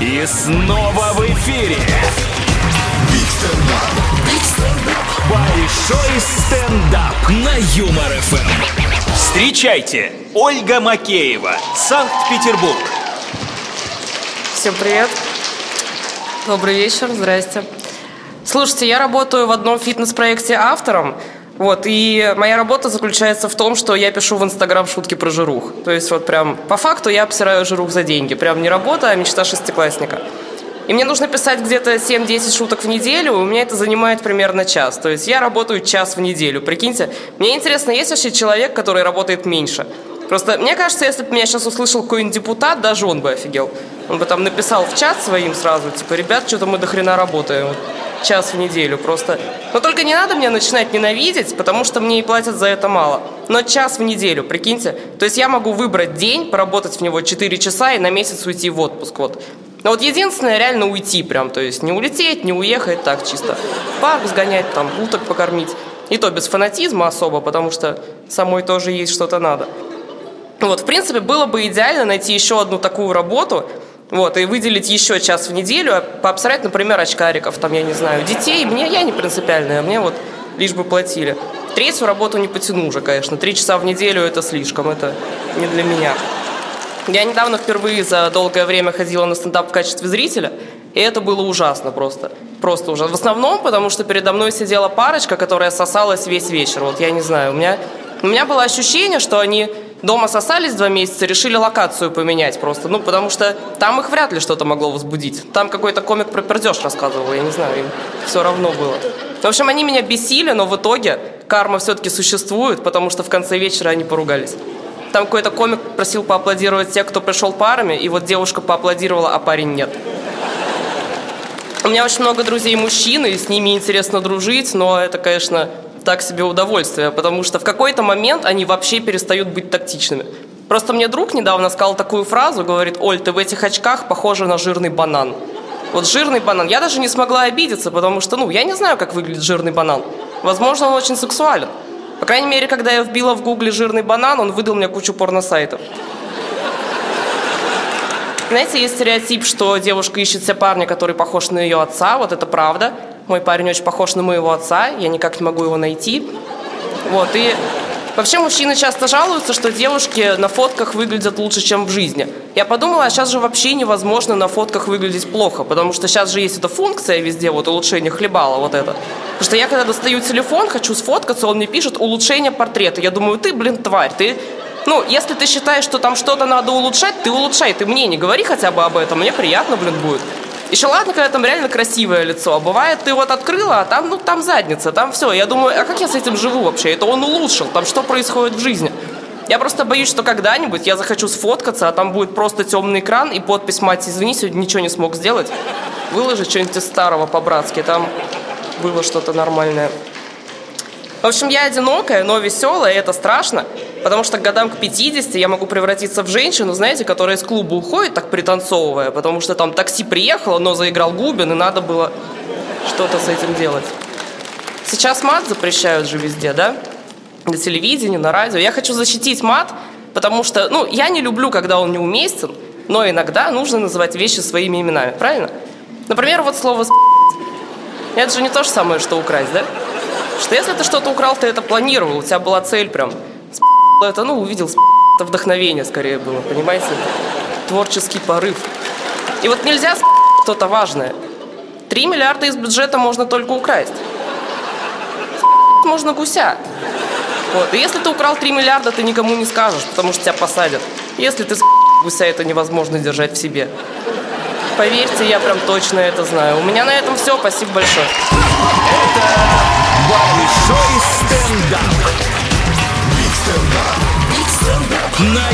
И снова в эфире. Большой стендап на Юмор ФМ. Встречайте, Ольга Макеева, Санкт-Петербург. Всем привет. Добрый вечер, здрасте. Слушайте, я работаю в одном фитнес-проекте автором. Вот, и моя работа заключается в том, что я пишу в Инстаграм шутки про жирух. То есть вот прям по факту я обсираю жирух за деньги. Прям не работа, а мечта шестиклассника. И мне нужно писать где-то 7-10 шуток в неделю, у меня это занимает примерно час. То есть я работаю час в неделю, прикиньте. Мне интересно, есть вообще человек, который работает меньше? Просто мне кажется, если бы меня сейчас услышал какой-нибудь депутат, даже он бы офигел. Он бы там написал в чат своим сразу, типа, ребят, что-то мы до хрена работаем. Час в неделю просто. Но только не надо мне начинать ненавидеть, потому что мне и платят за это мало. Но час в неделю, прикиньте. То есть я могу выбрать день, поработать в него 4 часа и на месяц уйти в отпуск. Вот. Но вот единственное, реально уйти прям. То есть не улететь, не уехать, так чисто. Парк сгонять, там, уток покормить. И то без фанатизма особо, потому что самой тоже есть что-то надо. Вот, в принципе, было бы идеально найти еще одну такую работу, вот, и выделить еще час в неделю, а пообсрать, например, очкариков, там, я не знаю, детей. Мне, я не принципиальная, мне вот лишь бы платили. Третью работу не потяну уже, конечно. Три часа в неделю это слишком, это не для меня. Я недавно впервые за долгое время ходила на стендап в качестве зрителя, и это было ужасно просто. Просто ужасно. В основном, потому что передо мной сидела парочка, которая сосалась весь вечер. Вот я не знаю, у меня, у меня было ощущение, что они дома сосались два месяца, решили локацию поменять просто. Ну, потому что там их вряд ли что-то могло возбудить. Там какой-то комик про пердеж рассказывал, я не знаю, им все равно было. В общем, они меня бесили, но в итоге карма все-таки существует, потому что в конце вечера они поругались. Там какой-то комик просил поаплодировать тех, кто пришел парами, и вот девушка поаплодировала, а парень нет. У меня очень много друзей мужчин, и с ними интересно дружить, но это, конечно, так себе удовольствие, потому что в какой-то момент они вообще перестают быть тактичными. Просто мне друг недавно сказал такую фразу, говорит, Оль, ты в этих очках похожа на жирный банан. Вот жирный банан. Я даже не смогла обидеться, потому что, ну, я не знаю, как выглядит жирный банан. Возможно, он очень сексуален. По крайней мере, когда я вбила в гугле жирный банан, он выдал мне кучу порносайтов. Знаете, есть стереотип, что девушка ищет себе парня, который похож на ее отца. Вот это правда. Мой парень очень похож на моего отца, я никак не могу его найти. Вот, и вообще мужчины часто жалуются, что девушки на фотках выглядят лучше, чем в жизни. Я подумала, а сейчас же вообще невозможно на фотках выглядеть плохо, потому что сейчас же есть эта функция везде, вот улучшение хлебала, вот это. Потому что я когда достаю телефон, хочу сфоткаться, он мне пишет улучшение портрета. Я думаю, ты, блин, тварь, ты ну, если ты считаешь, что там что-то надо улучшать, ты улучшай, ты мне не говори хотя бы об этом, мне приятно, блин, будет. Еще ладно, когда там реально красивое лицо. А бывает, ты вот открыла, а там, ну, там задница, там все. Я думаю, а как я с этим живу вообще? Это он улучшил, там что происходит в жизни? Я просто боюсь, что когда-нибудь я захочу сфоткаться, а там будет просто темный экран и подпись «Мать, извини, сегодня ничего не смог сделать». Выложи что-нибудь из старого по-братски, там было что-то нормальное. В общем, я одинокая, но веселая, и это страшно, потому что к годам к 50 я могу превратиться в женщину, знаете, которая из клуба уходит, так пританцовывая, потому что там такси приехало, но заиграл Губин, и надо было что-то с этим делать. Сейчас мат запрещают же везде, да? На телевидении, на радио. Я хочу защитить мат, потому что, ну, я не люблю, когда он неуместен, но иногда нужно называть вещи своими именами, правильно? Например, вот слово Это же не то же самое, что украсть, да? Что если ты что-то украл, ты это планировал, у тебя была цель прям. Это, ну, увидел, это вдохновение скорее было, понимаете? Творческий порыв. И вот нельзя что-то важное. Три миллиарда из бюджета можно только украсть. Можно гуся. Вот. И если ты украл 3 миллиарда, ты никому не скажешь, потому что тебя посадят. Если ты гуся, это невозможно держать в себе. Поверьте, я прям точно это знаю. У меня на этом все. Спасибо большое. Большой стендап. Big stand-up. Big stand-up. На